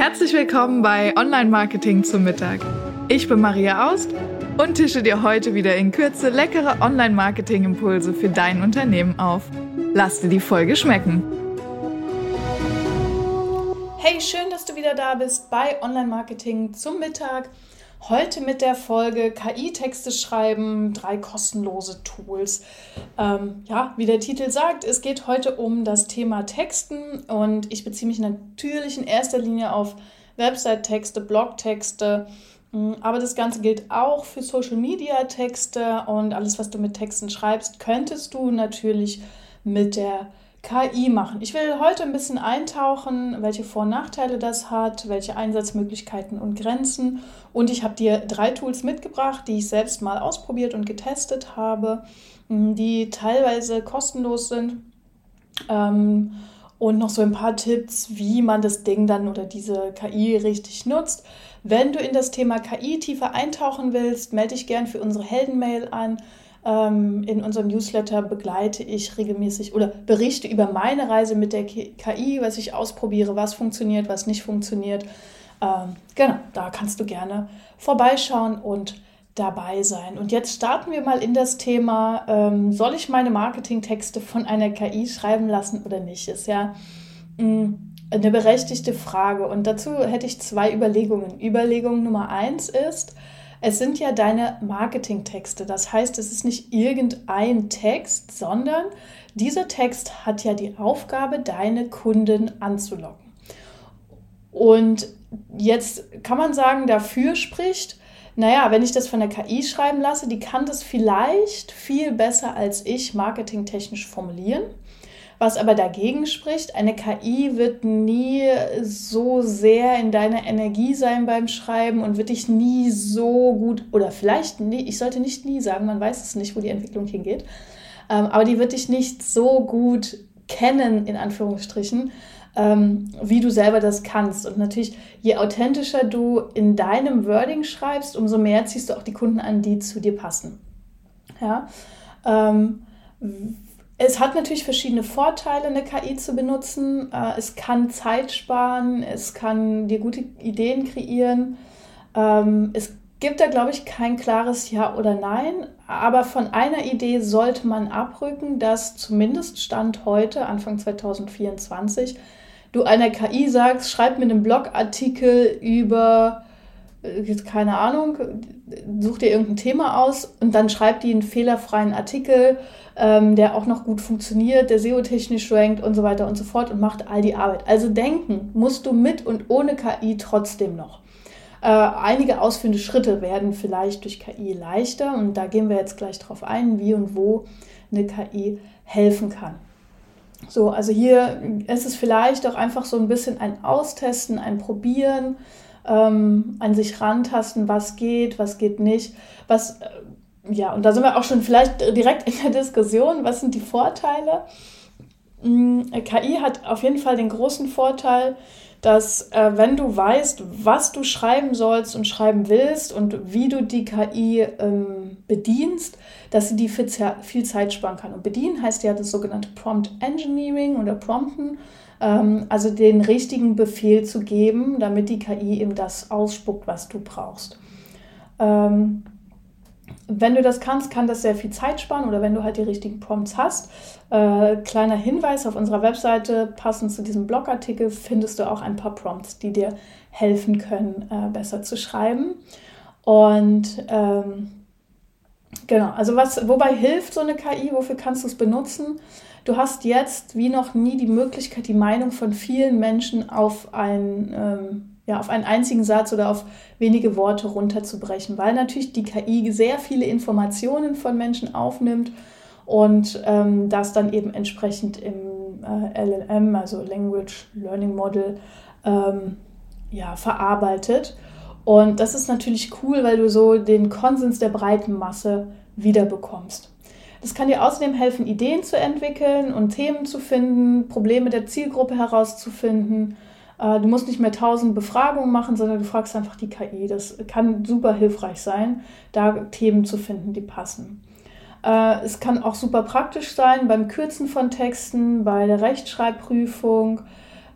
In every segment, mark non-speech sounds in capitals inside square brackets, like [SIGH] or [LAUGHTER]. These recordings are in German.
Herzlich willkommen bei Online Marketing zum Mittag. Ich bin Maria Aust und tische dir heute wieder in Kürze leckere Online Marketing Impulse für dein Unternehmen auf. Lass dir die Folge schmecken. Hey, schön, dass du wieder da bist bei Online Marketing zum Mittag. Heute mit der Folge KI-Texte schreiben, drei kostenlose Tools. Ähm, ja, wie der Titel sagt, es geht heute um das Thema Texten und ich beziehe mich natürlich in erster Linie auf Website-Texte, Blog-Texte, mm, aber das Ganze gilt auch für Social-Media-Texte und alles, was du mit Texten schreibst, könntest du natürlich mit der KI machen. Ich will heute ein bisschen eintauchen, welche Vor- und Nachteile das hat, welche Einsatzmöglichkeiten und Grenzen. Und ich habe dir drei Tools mitgebracht, die ich selbst mal ausprobiert und getestet habe, die teilweise kostenlos sind. Ähm, und noch so ein paar Tipps, wie man das Ding dann oder diese KI richtig nutzt. Wenn du in das Thema KI tiefer eintauchen willst, melde dich gern für unsere Heldenmail an. Ähm, in unserem Newsletter begleite ich regelmäßig oder berichte über meine Reise mit der KI, was ich ausprobiere, was funktioniert, was nicht funktioniert. Ähm, genau, da kannst du gerne vorbeischauen und dabei sein. Und jetzt starten wir mal in das Thema, ähm, soll ich meine Marketingtexte von einer KI schreiben lassen oder nicht? Ist ja mm, eine berechtigte Frage. Und dazu hätte ich zwei Überlegungen. Überlegung Nummer eins ist, es sind ja deine Marketingtexte. Das heißt, es ist nicht irgendein Text, sondern dieser Text hat ja die Aufgabe, deine Kunden anzulocken. Und jetzt kann man sagen, dafür spricht, naja, wenn ich das von der KI schreiben lasse, die kann das vielleicht viel besser als ich marketingtechnisch formulieren. Was aber dagegen spricht, eine KI wird nie so sehr in deiner Energie sein beim Schreiben und wird dich nie so gut, oder vielleicht nie, ich sollte nicht nie sagen, man weiß es nicht, wo die Entwicklung hingeht, ähm, aber die wird dich nicht so gut kennen, in Anführungsstrichen, ähm, wie du selber das kannst. Und natürlich, je authentischer du in deinem Wording schreibst, umso mehr ziehst du auch die Kunden an, die zu dir passen. Ja. Ähm, es hat natürlich verschiedene Vorteile, eine KI zu benutzen. Äh, es kann Zeit sparen, es kann dir gute Ideen kreieren. Ähm, es gibt da, glaube ich, kein klares Ja oder Nein. Aber von einer Idee sollte man abrücken, dass zumindest Stand heute, Anfang 2024, du einer KI sagst, schreib mir einen Blogartikel über keine Ahnung, such dir irgendein Thema aus und dann schreib die einen fehlerfreien Artikel, ähm, der auch noch gut funktioniert, der SEO-technisch rankt und so weiter und so fort und macht all die Arbeit. Also denken musst du mit und ohne KI trotzdem noch. Äh, einige ausführende Schritte werden vielleicht durch KI leichter und da gehen wir jetzt gleich drauf ein, wie und wo eine KI helfen kann. So, also hier ist es vielleicht auch einfach so ein bisschen ein Austesten, ein Probieren ähm, an sich rantasten, was geht, was geht nicht, was, äh, ja, und da sind wir auch schon vielleicht direkt in der Diskussion, was sind die Vorteile? Mhm, KI hat auf jeden Fall den großen Vorteil, dass äh, wenn du weißt, was du schreiben sollst und schreiben willst und wie du die KI ähm, bedienst, dass sie die viel, viel Zeit sparen kann. Und bedienen heißt ja das sogenannte Prompt Engineering oder Prompten also den richtigen Befehl zu geben, damit die KI eben das ausspuckt, was du brauchst. Ähm, wenn du das kannst, kann das sehr viel Zeit sparen oder wenn du halt die richtigen Prompts hast. Äh, kleiner Hinweis auf unserer Webseite, passend zu diesem Blogartikel, findest du auch ein paar Prompts, die dir helfen können, äh, besser zu schreiben. Und ähm, genau, also was, wobei hilft so eine KI, wofür kannst du es benutzen? du hast jetzt wie noch nie die Möglichkeit, die Meinung von vielen Menschen auf, ein, ähm, ja, auf einen einzigen Satz oder auf wenige Worte runterzubrechen, weil natürlich die KI sehr viele Informationen von Menschen aufnimmt und ähm, das dann eben entsprechend im äh, LLM, also Language Learning Model, ähm, ja, verarbeitet. Und das ist natürlich cool, weil du so den Konsens der breiten Masse wiederbekommst. Das kann dir außerdem helfen, Ideen zu entwickeln und Themen zu finden, Probleme der Zielgruppe herauszufinden. Äh, du musst nicht mehr tausend Befragungen machen, sondern du fragst einfach die KI. Das kann super hilfreich sein, da Themen zu finden, die passen. Äh, es kann auch super praktisch sein beim Kürzen von Texten, bei der Rechtschreibprüfung.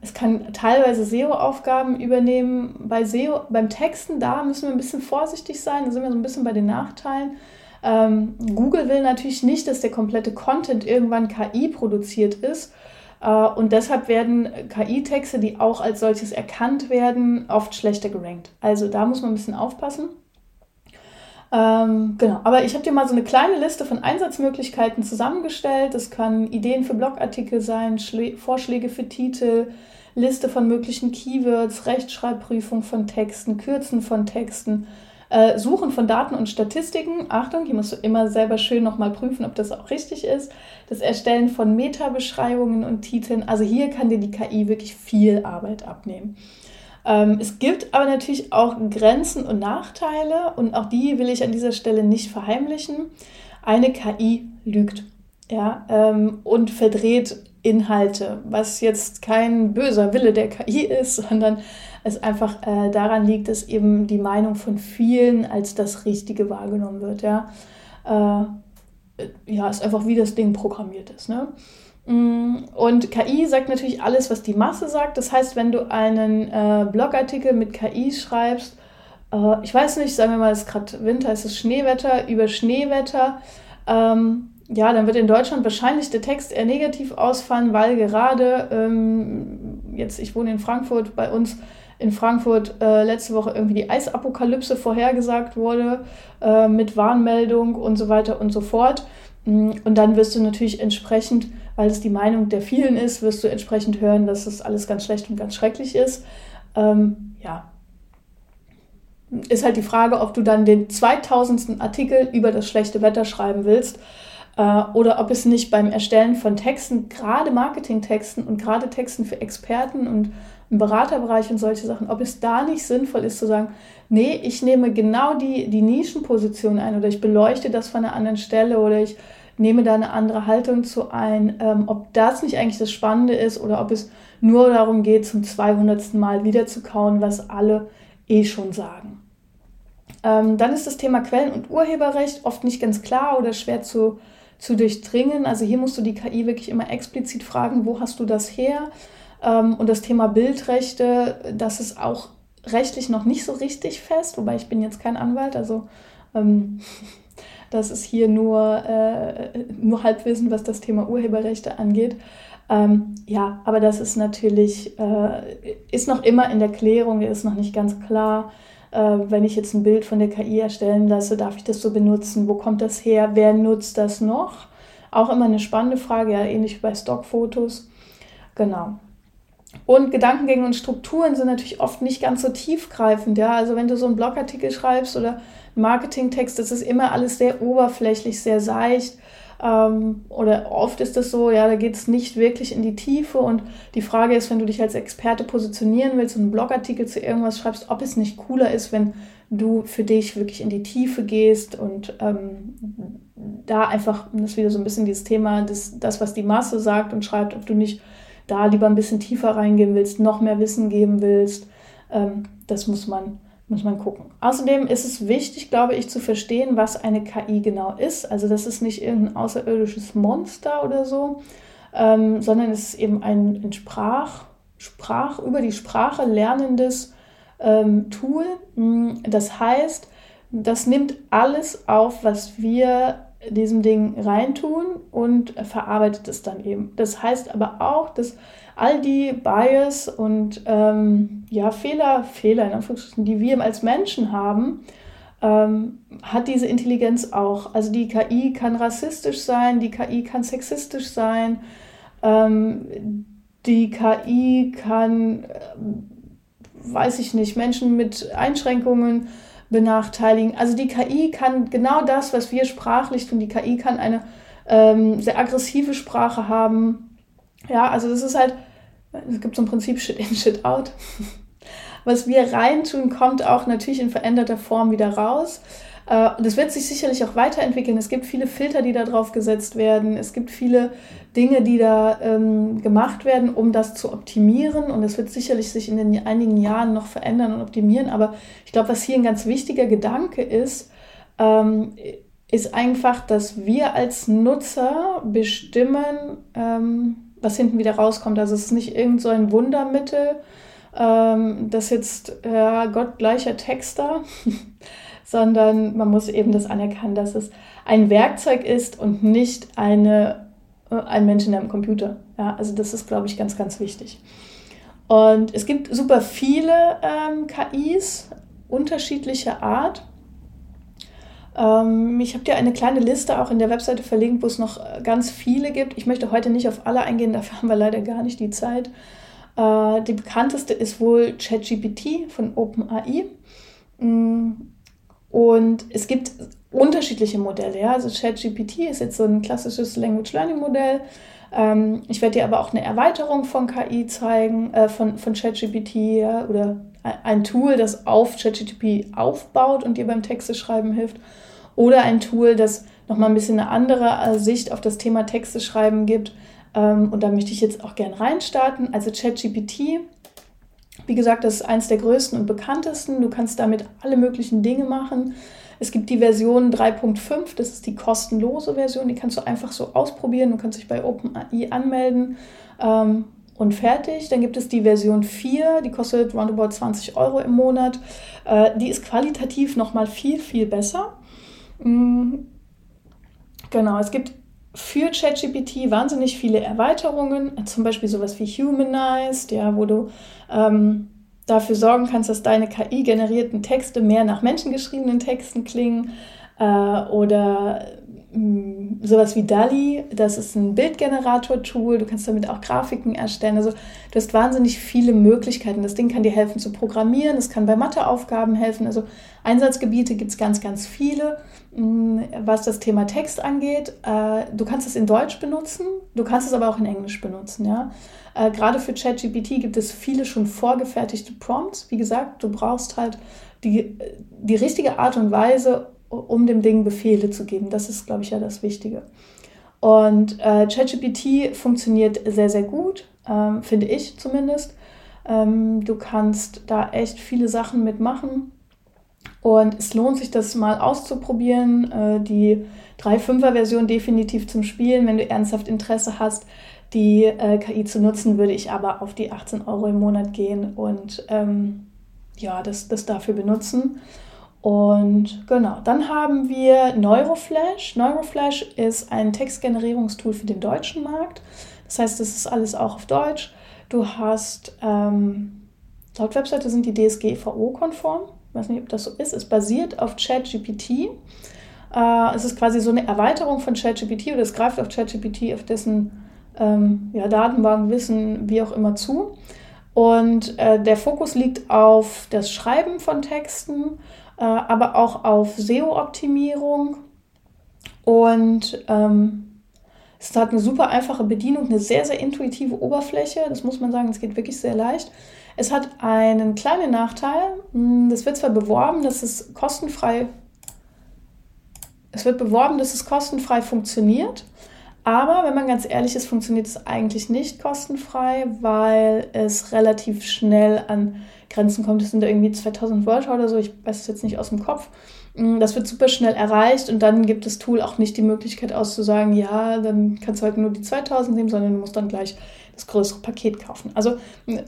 Es kann teilweise SEO-Aufgaben übernehmen. Bei SEO, beim Texten, da müssen wir ein bisschen vorsichtig sein. Da sind wir so ein bisschen bei den Nachteilen. Ähm, Google will natürlich nicht, dass der komplette Content irgendwann KI produziert ist. Äh, und deshalb werden KI-Texte, die auch als solches erkannt werden, oft schlechter gerankt. Also da muss man ein bisschen aufpassen. Ähm, genau, aber ich habe dir mal so eine kleine Liste von Einsatzmöglichkeiten zusammengestellt. Das können Ideen für Blogartikel sein, Schlä Vorschläge für Titel, Liste von möglichen Keywords, Rechtschreibprüfung von Texten, Kürzen von Texten, äh, Suchen von Daten und Statistiken. Achtung, hier musst du immer selber schön nochmal prüfen, ob das auch richtig ist. Das Erstellen von Meta-Beschreibungen und Titeln. Also hier kann dir die KI wirklich viel Arbeit abnehmen. Ähm, es gibt aber natürlich auch Grenzen und Nachteile und auch die will ich an dieser Stelle nicht verheimlichen. Eine KI lügt ja, ähm, und verdreht Inhalte, was jetzt kein böser Wille der KI ist, [LAUGHS] sondern es einfach äh, daran liegt, dass eben die Meinung von vielen als das Richtige wahrgenommen wird. Ja, äh, ja ist einfach wie das Ding programmiert ist. Ne? Mm, und KI sagt natürlich alles, was die Masse sagt. Das heißt, wenn du einen äh, Blogartikel mit KI schreibst, äh, ich weiß nicht, sagen wir mal, es ist gerade Winter, es ist Schneewetter, über Schneewetter, ähm, ja, dann wird in Deutschland wahrscheinlich der Text eher negativ ausfallen, weil gerade ähm, jetzt, ich wohne in Frankfurt, bei uns in Frankfurt äh, letzte Woche irgendwie die Eisapokalypse vorhergesagt wurde äh, mit Warnmeldung und so weiter und so fort. Mm, und dann wirst du natürlich entsprechend, weil es die Meinung der vielen ist, wirst du entsprechend hören, dass das alles ganz schlecht und ganz schrecklich ist. Ähm, ja. Ist halt die Frage, ob du dann den 2000. Artikel über das schlechte Wetter schreiben willst äh, oder ob es nicht beim Erstellen von Texten, gerade Marketingtexten und gerade Texten für Experten und im Beraterbereich und solche Sachen, ob es da nicht sinnvoll ist zu sagen, nee, ich nehme genau die, die Nischenposition ein oder ich beleuchte das von einer anderen Stelle oder ich nehme da eine andere Haltung zu ein, ähm, ob das nicht eigentlich das Spannende ist oder ob es nur darum geht, zum 200. Mal wiederzukauen, was alle eh schon sagen. Ähm, dann ist das Thema Quellen- und Urheberrecht oft nicht ganz klar oder schwer zu zu durchdringen. Also hier musst du die KI wirklich immer explizit fragen, wo hast du das her? Ähm, und das Thema Bildrechte, das ist auch rechtlich noch nicht so richtig fest, wobei ich bin jetzt kein Anwalt, also ähm, das ist hier nur, äh, nur Halbwissen, was das Thema Urheberrechte angeht. Ähm, ja, aber das ist natürlich, äh, ist noch immer in der Klärung, ist noch nicht ganz klar äh, wenn ich jetzt ein Bild von der KI erstellen lasse, darf ich das so benutzen? Wo kommt das her? Wer nutzt das noch? Auch immer eine spannende Frage, ja, ähnlich wie bei Stockfotos. Genau. Und Gedankengänge und Strukturen sind natürlich oft nicht ganz so tiefgreifend. Ja? Also wenn du so einen Blogartikel schreibst oder einen Marketingtext, das ist immer alles sehr oberflächlich, sehr seicht. Ähm, oder oft ist das so, ja, da geht es nicht wirklich in die Tiefe. Und die Frage ist, wenn du dich als Experte positionieren willst und einen Blogartikel zu irgendwas schreibst, ob es nicht cooler ist, wenn du für dich wirklich in die Tiefe gehst und ähm, da einfach, das ist wieder so ein bisschen dieses Thema, das, das, was die Masse sagt und schreibt, ob du nicht da lieber ein bisschen tiefer reingehen willst, noch mehr Wissen geben willst. Ähm, das muss man muss man gucken. Außerdem ist es wichtig, glaube ich, zu verstehen, was eine KI genau ist. Also das ist nicht irgendein außerirdisches Monster oder so, ähm, sondern es ist eben ein, ein Sprach, Sprach, über die Sprache lernendes ähm, Tool. Mm, das heißt, das nimmt alles auf, was wir diesem Ding reintun und verarbeitet es dann eben. Das heißt aber auch, dass all die Bias und ähm, ja, Fehler, Fehler in Anführungsstrichen, die wir als Menschen haben, ähm, hat diese Intelligenz auch. Also die KI kann rassistisch sein, die KI kann sexistisch sein, ähm, die KI kann, äh, weiß ich nicht, Menschen mit Einschränkungen benachteiligen. Also die KI kann genau das, was wir sprachlich tun. Die KI kann eine ähm, sehr aggressive Sprache haben, ja, also das ist halt, es gibt so ein Prinzip Shit in, Shit out. [LAUGHS] Was wir reintun, kommt auch natürlich in veränderter Form wieder raus. Äh, und es wird sich sicherlich auch weiterentwickeln. Es gibt viele Filter, die da drauf gesetzt werden. Es gibt viele Dinge, die da ähm, gemacht werden, um das zu optimieren. Und es wird sicherlich sich in den einigen Jahren noch verändern und optimieren. Aber ich glaube, was hier ein ganz wichtiger Gedanke ist, ähm, ist einfach, dass wir als Nutzer bestimmen, ähm, was hinten wieder rauskommt. Also es ist nicht irgend so ein Wundermittel, ähm, das jetzt ja, Gott gleicher Texter, [LAUGHS] sondern man muss eben das anerkennen, dass es ein Werkzeug ist und nicht eine, äh, ein Mensch in einem Computer. Ja, also das ist, glaube ich, ganz, ganz wichtig. Und es gibt super viele ähm, KIs, unterschiedlicher Art. Ähm, ich habe dir eine kleine Liste auch in der Webseite verlinkt, wo es noch äh, ganz viele gibt. Ich möchte heute nicht auf alle eingehen, [LAUGHS] dafür haben wir leider gar nicht die Zeit. Äh, die bekannteste ist wohl ChatGPT von OpenAI. Mm, und es gibt unterschiedliche Modelle. Ja? Also ChatGPT ist jetzt so ein klassisches Language Learning Modell. Ähm, ich werde dir aber auch eine Erweiterung von KI zeigen, äh, von, von ChatGPT ja? oder ein Tool, das auf ChatGPT aufbaut und dir beim Texte schreiben hilft. Oder ein Tool, das nochmal ein bisschen eine andere äh, Sicht auf das Thema Texte schreiben gibt. Ähm, und da möchte ich jetzt auch gerne reinstarten. Also ChatGPT, wie gesagt, das ist eins der größten und bekanntesten. Du kannst damit alle möglichen Dinge machen. Es gibt die Version 3.5, das ist die kostenlose Version, die kannst du einfach so ausprobieren. Du kannst dich bei OpenAI anmelden ähm, und fertig. Dann gibt es die Version 4, die kostet roundabout 20 Euro im Monat. Äh, die ist qualitativ nochmal viel, viel besser. Mhm. Genau, es gibt für ChatGPT wahnsinnig viele Erweiterungen, zum Beispiel sowas wie Humanized, ja, wo du ähm, dafür sorgen kannst, dass deine KI-generierten Texte mehr nach menschengeschriebenen Texten klingen äh, oder sowas wie DALI, das ist ein Bildgenerator-Tool, du kannst damit auch Grafiken erstellen. Also du hast wahnsinnig viele Möglichkeiten. Das Ding kann dir helfen zu programmieren, es kann bei Matheaufgaben helfen. Also Einsatzgebiete gibt es ganz, ganz viele. Mm, was das Thema Text angeht, äh, du kannst es in Deutsch benutzen, du kannst es aber auch in Englisch benutzen. Ja? Äh, gerade für ChatGPT gibt es viele schon vorgefertigte Prompts. Wie gesagt, du brauchst halt die, die richtige Art und Weise, um dem Ding Befehle zu geben. Das ist, glaube ich, ja das Wichtige. Und äh, ChatGPT funktioniert sehr, sehr gut, ähm, finde ich zumindest. Ähm, du kannst da echt viele Sachen mitmachen. Und es lohnt sich, das mal auszuprobieren. Äh, die 3.5er-Version definitiv zum Spielen, wenn du ernsthaft Interesse hast, die äh, KI zu nutzen, würde ich aber auf die 18 Euro im Monat gehen und ähm, ja, das, das dafür benutzen. Und genau, dann haben wir Neuroflash. Neuroflash ist ein Textgenerierungstool für den deutschen Markt. Das heißt, das ist alles auch auf Deutsch. Du hast, ähm, laut Webseite sind die DSGVO-konform ich weiß nicht, ob das so ist, es basiert auf ChatGPT. Äh, es ist quasi so eine Erweiterung von ChatGPT oder es greift auf ChatGPT, auf dessen ähm, ja, Datenbankwissen, wie auch immer zu. Und äh, der Fokus liegt auf das Schreiben von Texten, äh, aber auch auf SEO-Optimierung. Und ähm, es hat eine super einfache Bedienung, eine sehr, sehr intuitive Oberfläche. Das muss man sagen, es geht wirklich sehr leicht. Es hat einen kleinen Nachteil. Hm, das wird zwar beworben, dass es kostenfrei es wird beworben, dass es kostenfrei funktioniert, aber wenn man ganz ehrlich ist, funktioniert es eigentlich nicht kostenfrei, weil es relativ schnell an Grenzen kommt. Es sind irgendwie 2000 Wörter oder so, ich weiß es jetzt nicht aus dem Kopf. Hm, das wird super schnell erreicht und dann gibt das Tool auch nicht die Möglichkeit auszusagen, ja, dann kannst du halt nur die 2000 nehmen, sondern du musst dann gleich das größere Paket kaufen. Also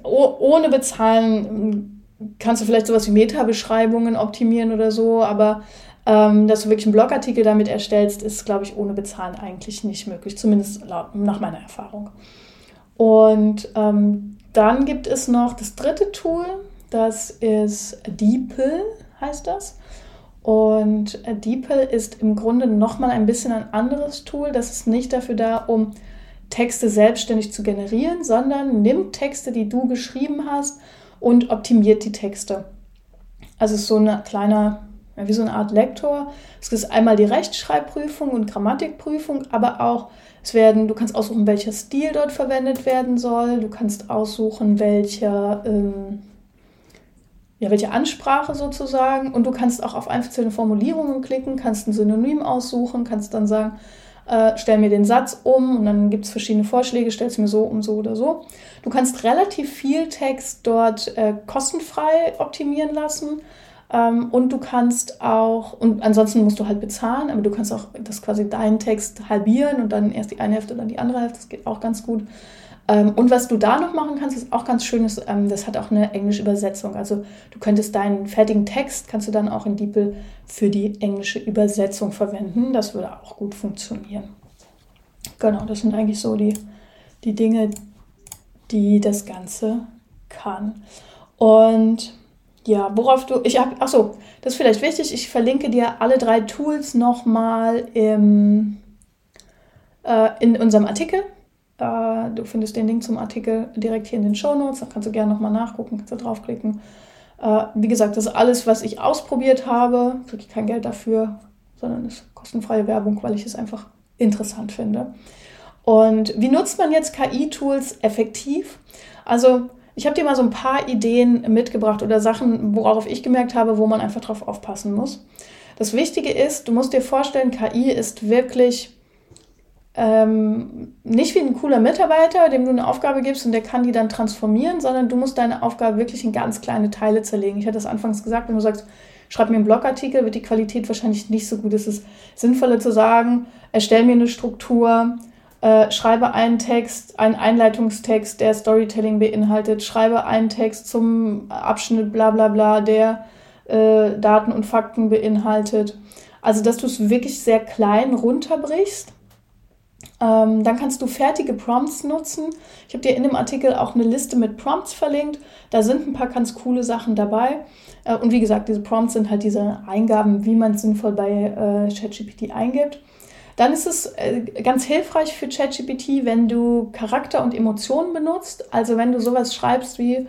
ohne bezahlen kannst du vielleicht sowas wie Meta-Beschreibungen optimieren oder so, aber ähm, dass du wirklich einen Blogartikel damit erstellst, ist, glaube ich, ohne Bezahlen eigentlich nicht möglich, zumindest nach meiner Erfahrung. Und ähm, dann gibt es noch das dritte Tool, das ist DeepL, heißt das. Und DeepL ist im Grunde nochmal ein bisschen ein anderes Tool. Das ist nicht dafür da, um Texte selbstständig zu generieren, sondern nimmt Texte, die du geschrieben hast und optimiert die Texte. Also ist so eine kleine, wie so eine Art Lektor. Es ist einmal die Rechtschreibprüfung und Grammatikprüfung, aber auch es werden, du kannst aussuchen, welcher Stil dort verwendet werden soll. Du kannst aussuchen, welcher, ähm, ja, welche Ansprache sozusagen. Und du kannst auch auf einzelne Formulierungen klicken, kannst ein Synonym aussuchen, kannst dann sagen, äh, stell mir den Satz um und dann gibt es verschiedene Vorschläge, stell es mir so um, so oder so. Du kannst relativ viel Text dort äh, kostenfrei optimieren lassen. Ähm, und du kannst auch, und ansonsten musst du halt bezahlen, aber du kannst auch das quasi deinen Text halbieren und dann erst die eine Hälfte, dann die andere Hälfte, das geht auch ganz gut. Ähm, und was du da noch machen kannst, ist auch ganz schön, ist, ähm, das hat auch eine englische Übersetzung. Also du könntest deinen fertigen Text, kannst du dann auch in DeepL für die englische Übersetzung verwenden. Das würde auch gut funktionieren. Genau, das sind eigentlich so die, die Dinge, die das Ganze kann. Und ja, worauf du, ich habe, achso, das ist vielleicht wichtig, ich verlinke dir alle drei Tools nochmal im, äh, in unserem Artikel. Äh, du findest den Link zum Artikel direkt hier in den Show Notes, da kannst du gerne nochmal nachgucken, kannst du draufklicken. Äh, wie gesagt, das ist alles, was ich ausprobiert habe, kriege kein Geld dafür, sondern es ist kostenfreie Werbung, weil ich es einfach interessant finde. Und wie nutzt man jetzt KI-Tools effektiv? Also ich habe dir mal so ein paar Ideen mitgebracht oder Sachen, worauf ich gemerkt habe, wo man einfach drauf aufpassen muss. Das Wichtige ist, du musst dir vorstellen, KI ist wirklich ähm, nicht wie ein cooler Mitarbeiter, dem du eine Aufgabe gibst und der kann die dann transformieren, sondern du musst deine Aufgabe wirklich in ganz kleine Teile zerlegen. Ich hatte das anfangs gesagt, wenn du sagst, schreib mir einen Blogartikel, wird die Qualität wahrscheinlich nicht so gut. Es ist sinnvoller zu sagen, erstell mir eine Struktur, äh, schreibe einen Text, einen Einleitungstext, der Storytelling beinhaltet, schreibe einen Text zum Abschnitt bla bla bla, der äh, Daten und Fakten beinhaltet. Also, dass du es wirklich sehr klein runterbrichst. Ähm, dann kannst du fertige Prompts nutzen. Ich habe dir in dem Artikel auch eine Liste mit Prompts verlinkt. Da sind ein paar ganz coole Sachen dabei. Äh, und wie gesagt, diese Prompts sind halt diese Eingaben, wie man es sinnvoll bei äh, ChatGPT eingibt. Dann ist es äh, ganz hilfreich für ChatGPT, wenn du Charakter und Emotionen benutzt. Also wenn du sowas schreibst wie,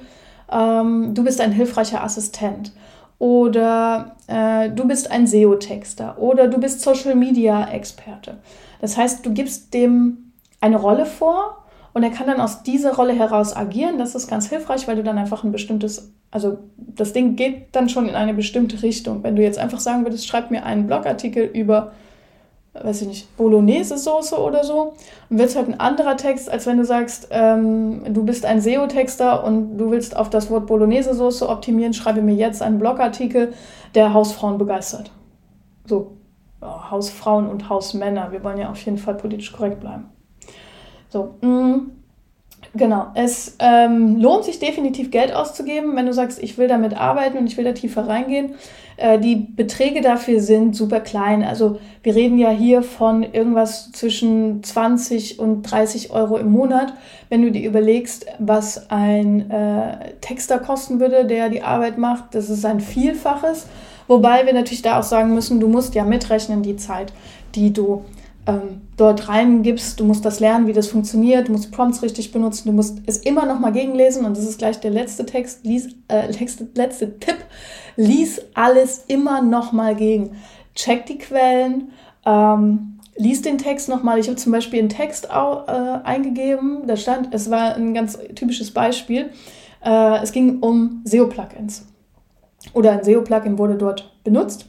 ähm, du bist ein hilfreicher Assistent oder äh, du bist ein SEO-Texter oder du bist Social-Media-Experte. Das heißt, du gibst dem eine Rolle vor und er kann dann aus dieser Rolle heraus agieren. Das ist ganz hilfreich, weil du dann einfach ein bestimmtes, also das Ding geht dann schon in eine bestimmte Richtung. Wenn du jetzt einfach sagen würdest, schreib mir einen Blogartikel über weiß ich nicht, Bolognese-Soße oder so, und wird es halt ein anderer Text, als wenn du sagst, ähm, du bist ein SEO-Texter und du willst auf das Wort Bolognese-Soße optimieren, schreibe mir jetzt einen Blogartikel, der Hausfrauen begeistert. So, Hausfrauen und Hausmänner. Wir wollen ja auf jeden Fall politisch korrekt bleiben. So, mh, mm, Genau, es ähm, lohnt sich definitiv Geld auszugeben, wenn du sagst, ich will damit arbeiten und ich will da tiefer reingehen. Äh, die Beträge dafür sind super klein. Also wir reden ja hier von irgendwas zwischen 20 und 30 Euro im Monat. Wenn du dir überlegst, was ein äh, Texter kosten würde, der die Arbeit macht, das ist ein Vielfaches. Wobei wir natürlich da auch sagen müssen, du musst ja mitrechnen die Zeit, die du ähm, dort reingibst. Du musst das lernen, wie das funktioniert. Du musst Prompts richtig benutzen. Du musst es immer noch mal gegenlesen. Und das ist gleich der letzte Text. Lies, äh, [LAUGHS] letzte, letzte Tipp. Lies alles immer noch mal gegen. Check die Quellen. Ähm, lies den Text noch mal. Ich habe zum Beispiel einen Text auch, äh, eingegeben. Da stand, es war ein ganz typisches Beispiel. Äh, es ging um SEO-Plugins. Oder ein SEO-Plugin wurde dort benutzt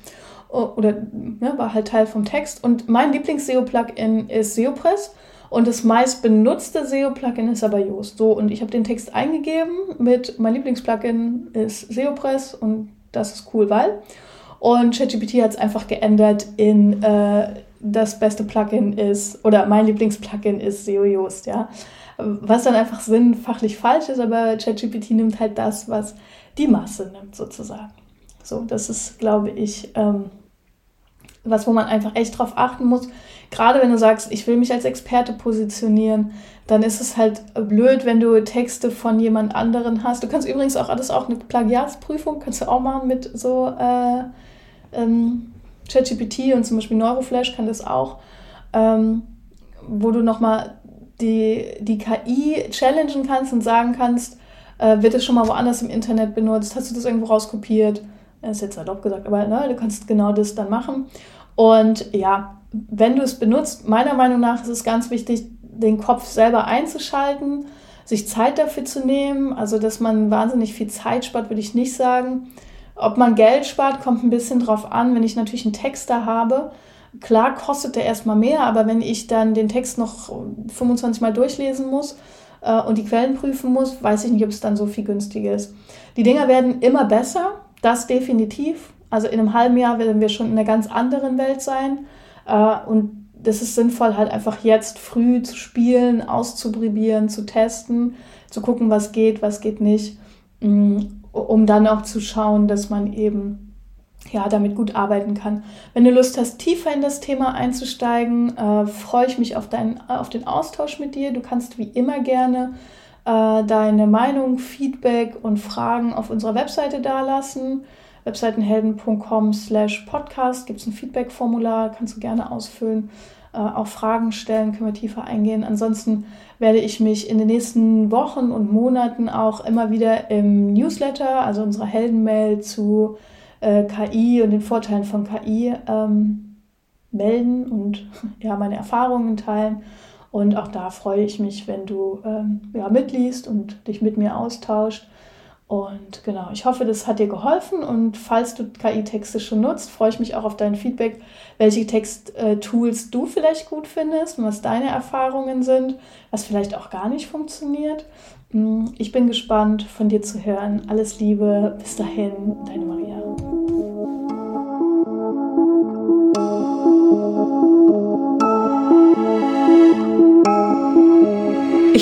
oder ja, war halt Teil vom Text. Und mein Lieblings-SEO-Plugin ist SEOpress und das meist benutzte SEO-Plugin ist aber Yoast. So, und ich habe den Text eingegeben mit mein Lieblings-Plugin ist SEOpress und das ist cool, weil. Und ChatGPT hat es einfach geändert in äh, das beste Plugin ist oder mein Lieblings-Plugin ist SEO Yoast, ja. Was dann einfach sinnfachlich falsch ist, aber ChatGPT nimmt halt das, was die Masse nimmt, sozusagen. So, das ist, glaube ich, ähm, was, wo man einfach echt drauf achten muss. Gerade wenn du sagst, ich will mich als Experte positionieren, dann ist es halt blöd, wenn du Texte von jemand anderen hast. Du kannst übrigens auch, das auch eine Plagiatsprüfung, kannst du auch machen mit so äh, ähm, ChatGPT und zum Beispiel Neuroflash kann das auch, ähm, wo du nochmal die, die KI challengen kannst und sagen kannst, äh, wird es schon mal woanders im Internet benutzt? Hast du das irgendwo rauskopiert? Das ist jetzt salopp gesagt, aber ne, du kannst genau das dann machen. Und ja, wenn du es benutzt, meiner Meinung nach ist es ganz wichtig, den Kopf selber einzuschalten, sich Zeit dafür zu nehmen. Also, dass man wahnsinnig viel Zeit spart, würde ich nicht sagen. Ob man Geld spart, kommt ein bisschen drauf an. Wenn ich natürlich einen Texter habe, klar kostet der erstmal mehr, aber wenn ich dann den Text noch 25 Mal durchlesen muss äh, und die Quellen prüfen muss, weiß ich nicht, ob es dann so viel günstiger ist. Die Dinger werden immer besser, das definitiv. Also in einem halben Jahr werden wir schon in einer ganz anderen Welt sein. Äh, und das ist sinnvoll, halt einfach jetzt früh zu spielen, auszuprobieren, zu testen, zu gucken, was geht, was geht nicht, mm, um dann auch zu schauen, dass man eben ja, damit gut arbeiten kann. Wenn du Lust hast, tiefer in das Thema einzusteigen, äh, freue ich mich auf, dein, auf den Austausch mit dir. Du kannst wie immer gerne äh, deine Meinung, Feedback und Fragen auf unserer Webseite dalassen. Webseitenhelden.com slash podcast gibt es ein Feedback-Formular, kannst du gerne ausfüllen. Äh, auch Fragen stellen, können wir tiefer eingehen. Ansonsten werde ich mich in den nächsten Wochen und Monaten auch immer wieder im Newsletter, also unserer Heldenmail zu äh, KI und den Vorteilen von KI ähm, melden und [LAUGHS] ja, meine Erfahrungen teilen. Und auch da freue ich mich, wenn du ähm, ja, mitliest und dich mit mir austauscht. Und genau, ich hoffe, das hat dir geholfen. Und falls du KI-Texte schon nutzt, freue ich mich auch auf dein Feedback, welche Text-Tools du vielleicht gut findest und was deine Erfahrungen sind, was vielleicht auch gar nicht funktioniert. Hm, ich bin gespannt, von dir zu hören. Alles Liebe, bis dahin, deine Maria.